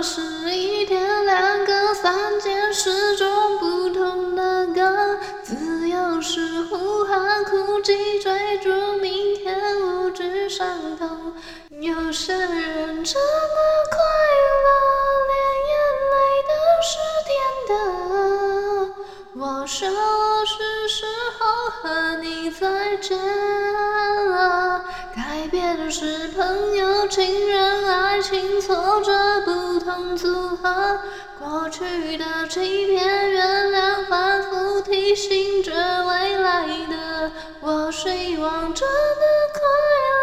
是一天两个三件事种不同的歌，自由是呼喊哭泣追逐明天无惧伤痛，有些人真的快乐，连眼泪都是甜的。我说我是时候和你再见，改变是朋友、情人、爱情挫折不同。组合过去的欺骗，原谅，反复提醒着未来的我，希望真的快乐，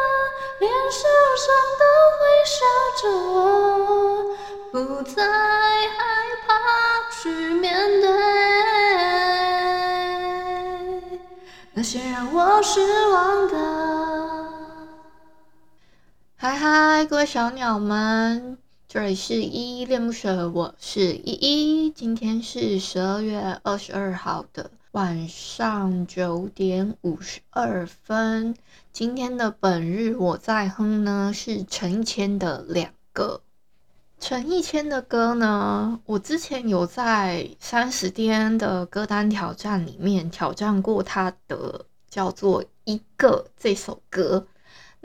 连受伤都会笑着我，不再害怕去面对那些让我失望的。嗨嗨，各位小鸟们！这里是依依恋不舍，我是依依。今天是十二月二十二号的晚上九点五十二分。今天的本日我在哼呢，是陈奕谦的两个。陈奕谦的歌呢，我之前有在三十天的歌单挑战里面挑战过他的叫做《一个》这首歌。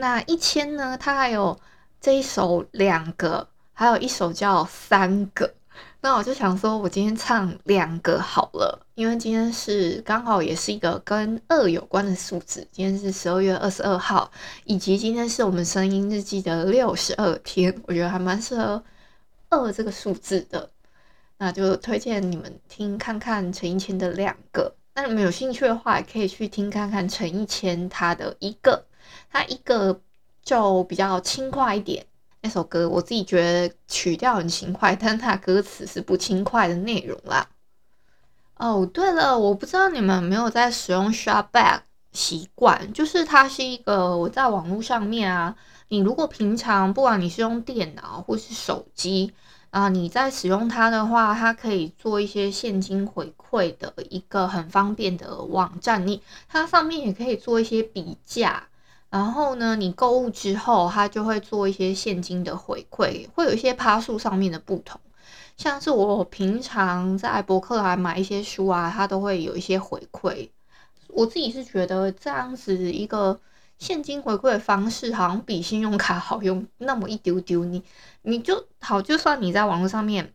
那一千呢，他还有这一首《两个》。还有一首叫《三个》，那我就想说，我今天唱两个好了，因为今天是刚好也是一个跟二有关的数字。今天是十二月二十二号，以及今天是我们声音日记的六十二天，我觉得还蛮适合二这个数字的。那就推荐你们听看看陈奕谦的两个。那你们有兴趣的话，也可以去听看看陈奕谦他的一个，它一个就比较轻快一点。那首歌我自己觉得曲调很轻快，但它歌词是不轻快的内容啦。哦，对了，我不知道你们有没有在使用 Shutback 习惯，就是它是一个我在网络上面啊，你如果平常不管你是用电脑或是手机啊，你在使用它的话，它可以做一些现金回馈的一个很方便的网站，你它上面也可以做一些比价。然后呢，你购物之后，它就会做一些现金的回馈，会有一些趴数上面的不同。像是我平常在博客来买一些书啊，它都会有一些回馈。我自己是觉得这样子一个现金回馈的方式，好像比信用卡好用那么一丢丢。你你就好，就算你在网络上面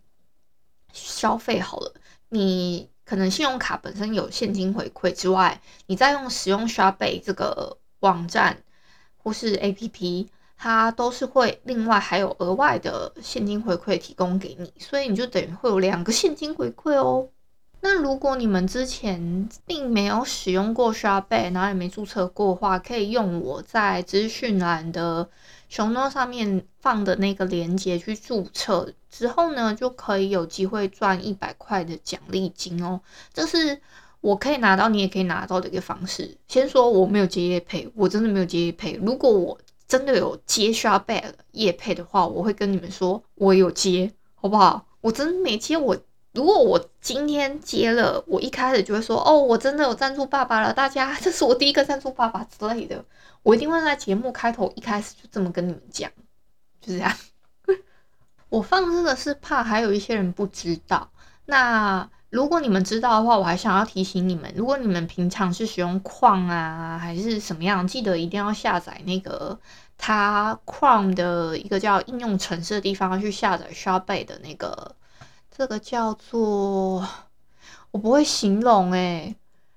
消费好了，你可能信用卡本身有现金回馈之外，你再用使用 ShopBack 这个网站。或是 APP，它都是会另外还有额外的现金回馈提供给你，所以你就等于会有两个现金回馈哦。那如果你们之前并没有使用过 ShopBack，然后也没注册过的话，可以用我在资讯栏的熊猫上面放的那个链接去注册，之后呢就可以有机会赚一百块的奖励金哦。这是。我可以拿到，你也可以拿到的一个方式。先说我没有接业配，我真的没有接业配。如果我真的有接 ShopBack 业配的话，我会跟你们说我有接，好不好？我真的没接。我如果我今天接了，我一开始就会说哦，我真的有赞助爸爸了，大家这是我第一个赞助爸爸之类的。我一定会在节目开头一开始就这么跟你们讲，就是这样。我放这个是怕还有一些人不知道。那。如果你们知道的话，我还想要提醒你们，如果你们平常是使用矿啊，还是什么样，记得一定要下载那个它矿的一个叫应用程式的地方去下载 ShopBack 的那个，这个叫做我不会形容诶、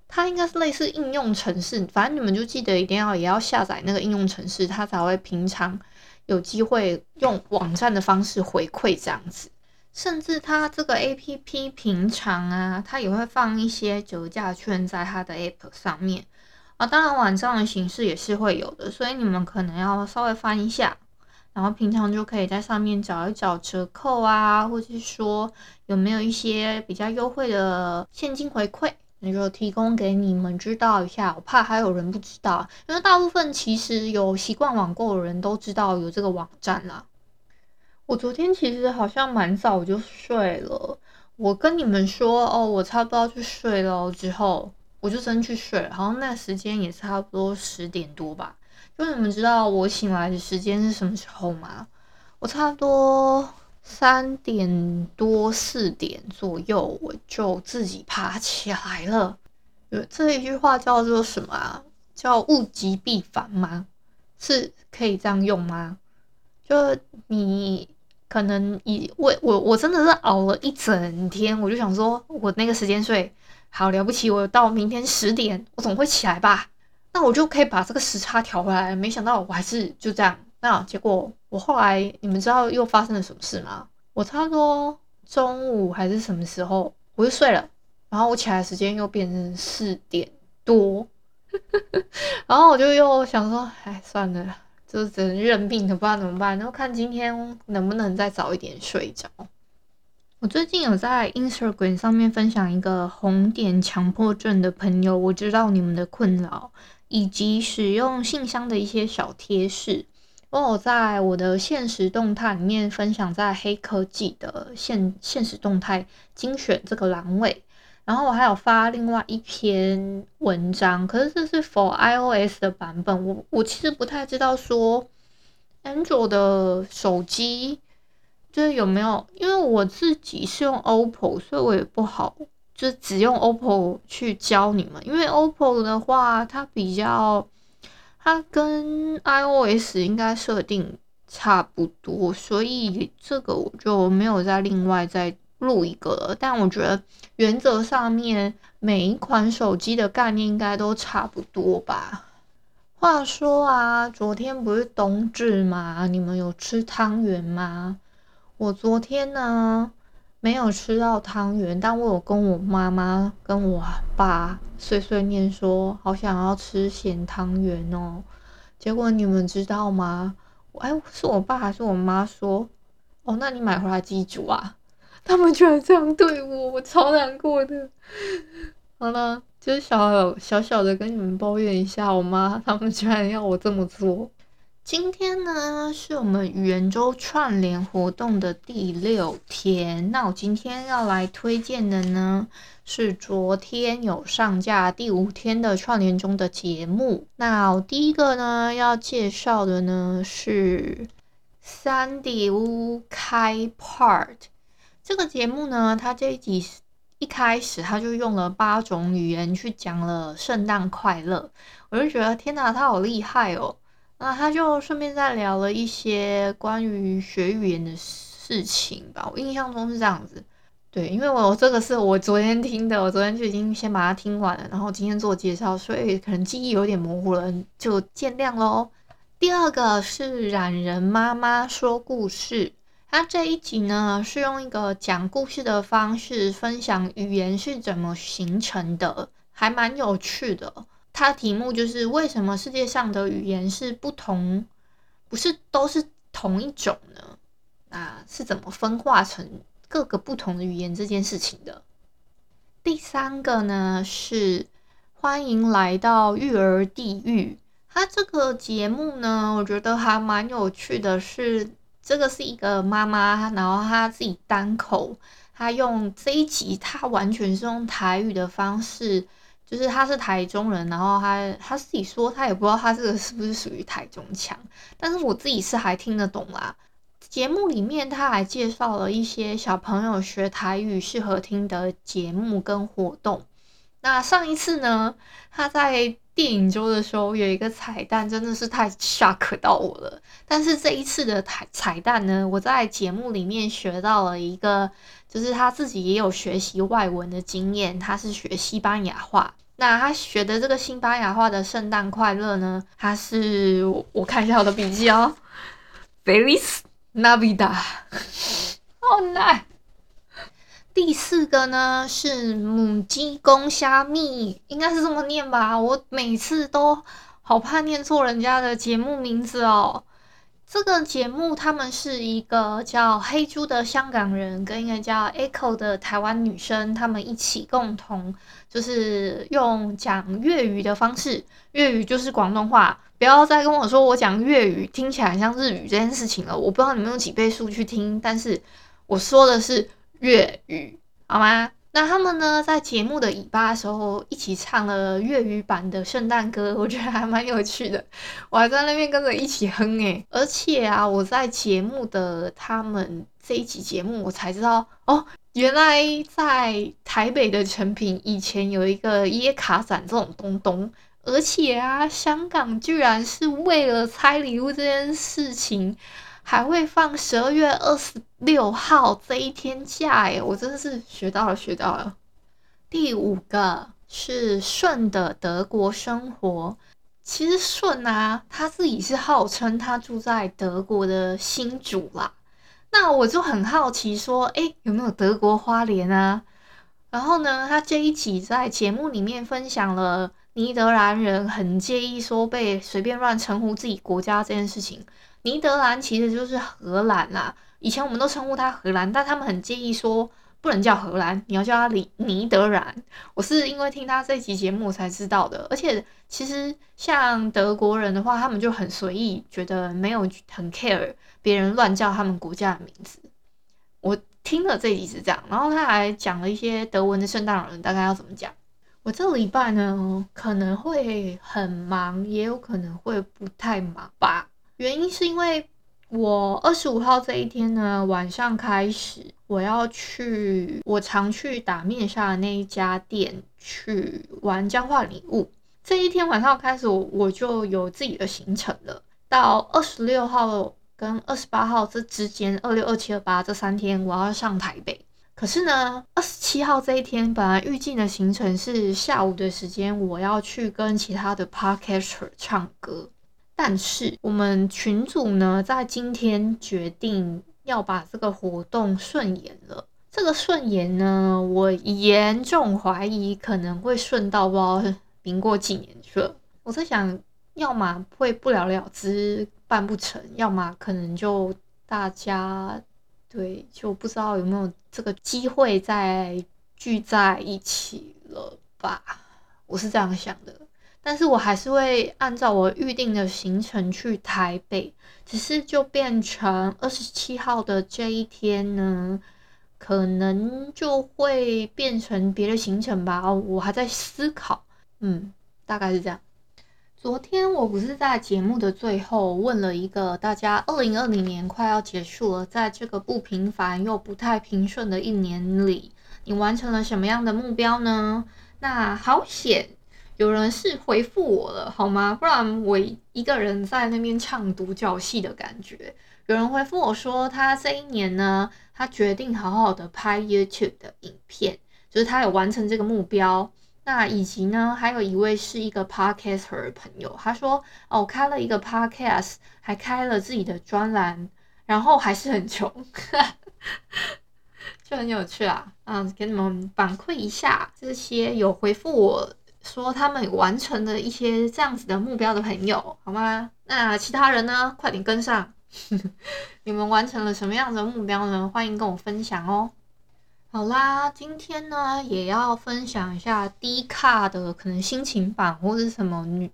它应该是类似应用程式，反正你们就记得一定要也要下载那个应用程式，它才会平常有机会用网站的方式回馈这样子。甚至它这个 APP 平常啊，它也会放一些折价券在它的 App 上面啊。当然，网上的形式也是会有的，所以你们可能要稍微翻一下。然后平常就可以在上面找一找折扣啊，或者是说有没有一些比较优惠的现金回馈，那就提供给你们知道一下。我怕还有人不知道，因为大部分其实有习惯网购的人都知道有这个网站啦。我昨天其实好像蛮早就睡了。我跟你们说哦，我差不多要去睡了之后，我就真去睡了。好像那时间也差不多十点多吧。就你们知道我醒来的时间是什么时候吗？我差不多三点多四点左右，我就自己爬起来了。有这一句话叫做什么啊？叫物极必反吗？是可以这样用吗？就你。可能以我我我真的是熬了一整天，我就想说，我那个时间睡好了不起，我到明天十点，我总会起来吧？那我就可以把这个时差调回来。没想到我还是就这样。那结果我后来，你们知道又发生了什么事吗？我差不多中午还是什么时候我就睡了，然后我起来的时间又变成四点多，然后我就又想说，哎，算了。就只能认命的，不知道怎么办。然后看今天能不能再早一点睡着。我最近有在 Instagram 上面分享一个红点强迫症的朋友，我知道你们的困扰，以及使用信箱的一些小贴士。我有在我的现实动态里面分享在黑科技的现现实动态精选这个栏位。然后我还有发另外一篇文章，可是这是 for iOS 的版本。我我其实不太知道说 Android 的手机就是有没有，因为我自己是用 OPPO，所以我也不好就只用 OPPO 去教你们。因为 OPPO 的话，它比较它跟 iOS 应该设定差不多，所以这个我就没有再另外再。录一个，但我觉得原则上面每一款手机的概念应该都差不多吧。话说啊，昨天不是冬至吗？你们有吃汤圆吗？我昨天呢没有吃到汤圆，但我有跟我妈妈跟我爸碎碎念说，好想要吃咸汤圆哦。结果你们知道吗？哎，是我爸还是我妈说？哦，那你买回来自己煮啊。他们居然这样对我，我超难过的。好了，就是小小小的跟你们抱怨一下，我妈他们居然要我这么做。今天呢，是我们圆周串联活动的第六天。那我今天要来推荐的呢，是昨天有上架第五天的串联中的节目。那我第一个呢，要介绍的呢是三丽鸥开 part。这个节目呢，它这一集一开始他就用了八种语言去讲了圣诞快乐，我就觉得天哪，他好厉害哦！那他就顺便再聊了一些关于学语言的事情吧，我印象中是这样子。对，因为我这个是我昨天听的，我昨天就已经先把它听完了，然后今天做介绍，所以可能记忆有点模糊了，就见谅喽。第二个是榄仁妈妈说故事。他这一集呢，是用一个讲故事的方式分享语言是怎么形成的，还蛮有趣的。它题目就是为什么世界上的语言是不同，不是都是同一种呢？那是怎么分化成各个不同的语言这件事情的？第三个呢，是欢迎来到育儿地狱。它这个节目呢，我觉得还蛮有趣的是。这个是一个妈妈，然后她自己单口，她用这一集，她完全是用台语的方式，就是她是台中人，然后她她自己说，她也不知道她这个是不是属于台中腔，但是我自己是还听得懂啦。节目里面她还介绍了一些小朋友学台语适合听的节目跟活动。那上一次呢，他在。电影周的时候有一个彩蛋，真的是太 shock 到我了。但是这一次的彩彩蛋呢，我在节目里面学到了一个，就是他自己也有学习外文的经验，他是学西班牙话。那他学的这个西班牙话的圣诞快乐呢，他是我看一下我的笔记哦，Feliz Navidad，好难。第四个呢是母鸡公虾米，应该是这么念吧？我每次都好怕念错人家的节目名字哦。这个节目，他们是一个叫黑猪的香港人，跟一个叫 Echo 的台湾女生，他们一起共同就是用讲粤语的方式，粤语就是广东话，不要再跟我说我讲粤语听起来像日语这件事情了。我不知道你们用几倍速去听，但是我说的是粤语，好吗？那他们呢，在节目的尾巴的时候一起唱了粤语版的圣诞歌，我觉得还蛮有趣的。我还在那边跟着一起哼诶，而且啊，我在节目的他们这一集节目，我才知道哦，原来在台北的成品以前有一个椰卡展这种东东，而且啊，香港居然是为了拆礼物这件事情。还会放十二月二十六号这一天假耶，我真的是学到了，学到了。第五个是顺的德国生活，其实顺啊，他自己是号称他住在德国的新主啦。那我就很好奇说，诶，有没有德国花莲啊？然后呢，他这一集在节目里面分享了尼德兰人很介意说被随便乱称呼自己国家这件事情。尼德兰其实就是荷兰啦，以前我们都称呼它荷兰，但他们很介意说不能叫荷兰，你要叫它尼尼德兰。我是因为听他这集节目才知道的，而且其实像德国人的话，他们就很随意，觉得没有很 care 别人乱叫他们国家的名字。我听了这集是这样，然后他还讲了一些德文的圣诞老人大概要怎么讲。我这礼拜呢可能会很忙，也有可能会不太忙吧。原因是因为我二十五号这一天呢，晚上开始我要去我常去打面纱的那一家店去玩交换礼物。这一天晚上开始我，我就有自己的行程了。到二十六号跟二十八号这之间，二六、二七、二八这三天我要上台北。可是呢，二十七号这一天本来预计的行程是下午的时间，我要去跟其他的 Podcaster 唱歌。但是我们群主呢，在今天决定要把这个活动顺延了。这个顺延呢，我严重怀疑可能会顺到不知道民国几年去了。我在想，要么会不了了之办不成，要么可能就大家对就不知道有没有这个机会再聚在一起了吧？我是这样想的。但是我还是会按照我预定的行程去台北，只是就变成二十七号的这一天呢，可能就会变成别的行程吧。我还在思考，嗯，大概是这样。昨天我不是在节目的最后问了一个大家：二零二零年快要结束了，在这个不平凡又不太平顺的一年里，你完成了什么样的目标呢？那好险。有人是回复我了，好吗？不然我一个人在那边唱独角戏的感觉。有人回复我说，他这一年呢，他决定好好的拍 YouTube 的影片，就是他有完成这个目标。那以及呢，还有一位是一个 Podcaster 的朋友，他说哦，开了一个 Podcast，还开了自己的专栏，然后还是很穷，就很有趣啊。嗯，给你们反馈一下这些有回复我。说他们完成了一些这样子的目标的朋友，好吗？那其他人呢？快点跟上！你们完成了什么样的目标呢？欢迎跟我分享哦。好啦，今天呢也要分享一下低卡的可能心情版或者什么女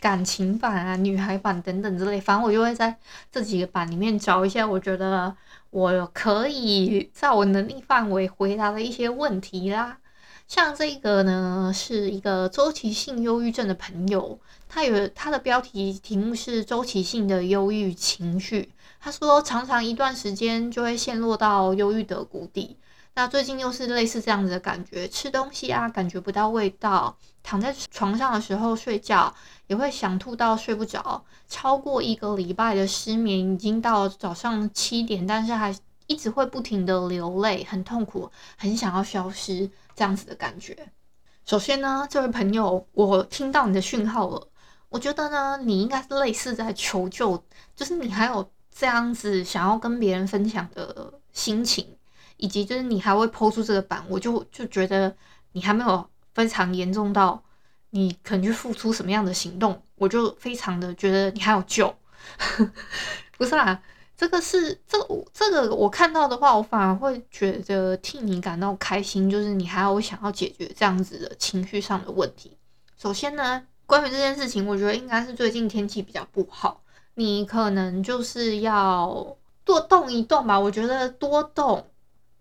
感情版啊、女孩版等等之类，反正我就会在这几个版里面找一些我觉得我可以在我能力范围回答的一些问题啦。像这个呢，是一个周期性忧郁症的朋友，他有他的标题题目是周期性的忧郁情绪。他说，常常一段时间就会陷落到忧郁的谷底。那最近又是类似这样子的感觉，吃东西啊感觉不到味道，躺在床上的时候睡觉也会想吐到睡不着，超过一个礼拜的失眠，已经到早上七点，但是还一直会不停的流泪，很痛苦，很想要消失。这样子的感觉。首先呢，这位朋友，我听到你的讯号了。我觉得呢，你应该是类似在求救，就是你还有这样子想要跟别人分享的心情，以及就是你还会抛出这个版，我就就觉得你还没有非常严重到你可能去付出什么样的行动，我就非常的觉得你还有救。不是啦，这个是这个这个我看到的话，我反而会觉得替你感到开心，就是你还有想要解决这样子的情绪上的问题。首先呢，关于这件事情，我觉得应该是最近天气比较不好，你可能就是要多动一动吧。我觉得多动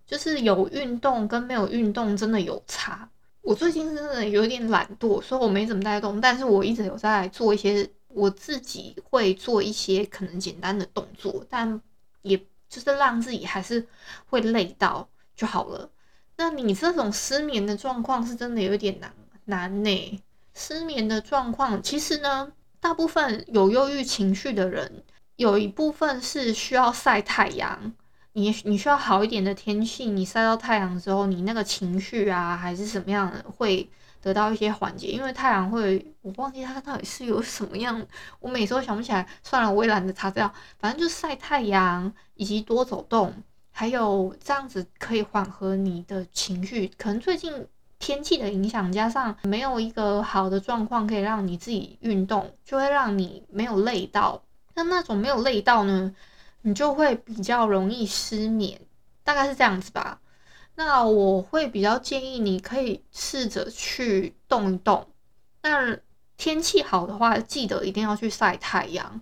就是有运动跟没有运动真的有差。我最近真的有点懒惰，所以我没怎么带动，但是我一直有在做一些。我自己会做一些可能简单的动作，但也就是让自己还是会累到就好了。那你这种失眠的状况是真的有点难难呢。失眠的状况其实呢，大部分有忧郁情绪的人，有一部分是需要晒太阳。你你需要好一点的天气，你晒到太阳之后，你那个情绪啊还是什么样的会。得到一些缓解，因为太阳会，我忘记它到底是有什么样，我每次都想不起来。算了，我也懒得查资料，反正就晒太阳以及多走动，还有这样子可以缓和你的情绪。可能最近天气的影响，加上没有一个好的状况可以让你自己运动，就会让你没有累到。那那种没有累到呢，你就会比较容易失眠，大概是这样子吧。那我会比较建议你可以试着去动一动。那天气好的话，记得一定要去晒太阳。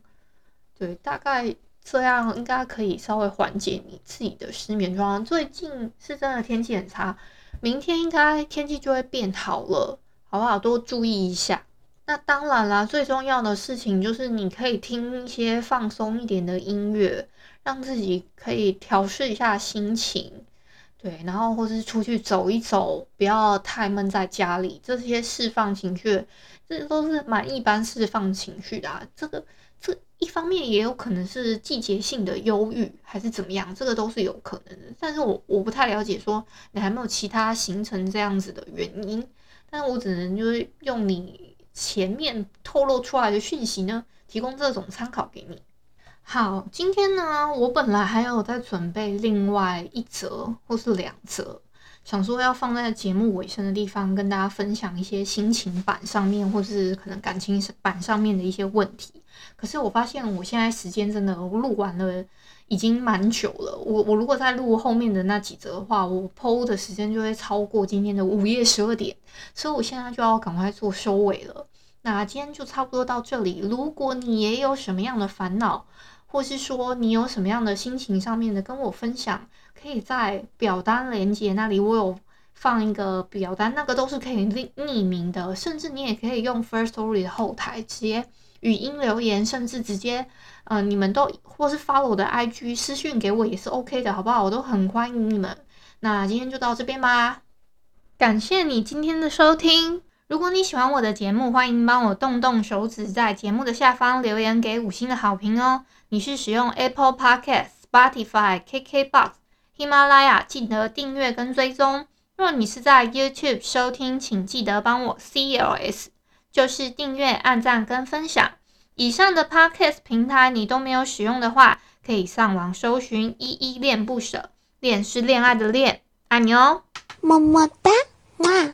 对，大概这样应该可以稍微缓解你自己的失眠状况。最近是真的天气很差，明天应该天气就会变好了，好不好？多注意一下。那当然啦，最重要的事情就是你可以听一些放松一点的音乐，让自己可以调试一下心情。对，然后或是出去走一走，不要太闷在家里，这些释放情绪，这都是蛮一般释放情绪的啊。这个这一方面也有可能是季节性的忧郁，还是怎么样，这个都是有可能的。但是我我不太了解，说你还没有其他形成这样子的原因，但我只能就是用你前面透露出来的讯息呢，提供这种参考给你。好，今天呢，我本来还有在准备另外一则或是两则，想说要放在节目尾声的地方跟大家分享一些心情版上面或是可能感情版上面的一些问题。可是我发现我现在时间真的录完了，已经蛮久了。我我如果再录后面的那几则的话，我剖的时间就会超过今天的午夜十二点，所以我现在就要赶快做收尾了。那今天就差不多到这里。如果你也有什么样的烦恼，或是说你有什么样的心情上面的跟我分享，可以在表单连接那里，我有放一个表单，那个都是可以匿匿名的，甚至你也可以用 First Story 的后台直接语音留言，甚至直接呃你们都或是 follow 我的 IG 私讯给我也是 OK 的，好不好？我都很欢迎你们。那今天就到这边吧，感谢你今天的收听。如果你喜欢我的节目，欢迎帮我动动手指，在节目的下方留言给五星的好评哦。你是使用 Apple Podcast、Spotify、KKBox、喜马拉雅，记得订阅跟追踪。若你是在 YouTube 收听，请记得帮我 CLS，就是订阅、按赞跟分享。以上的 Podcast 平台你都没有使用的话，可以上网搜寻“依依恋不舍”，恋是恋爱的恋，爱你哦，么么哒，哇！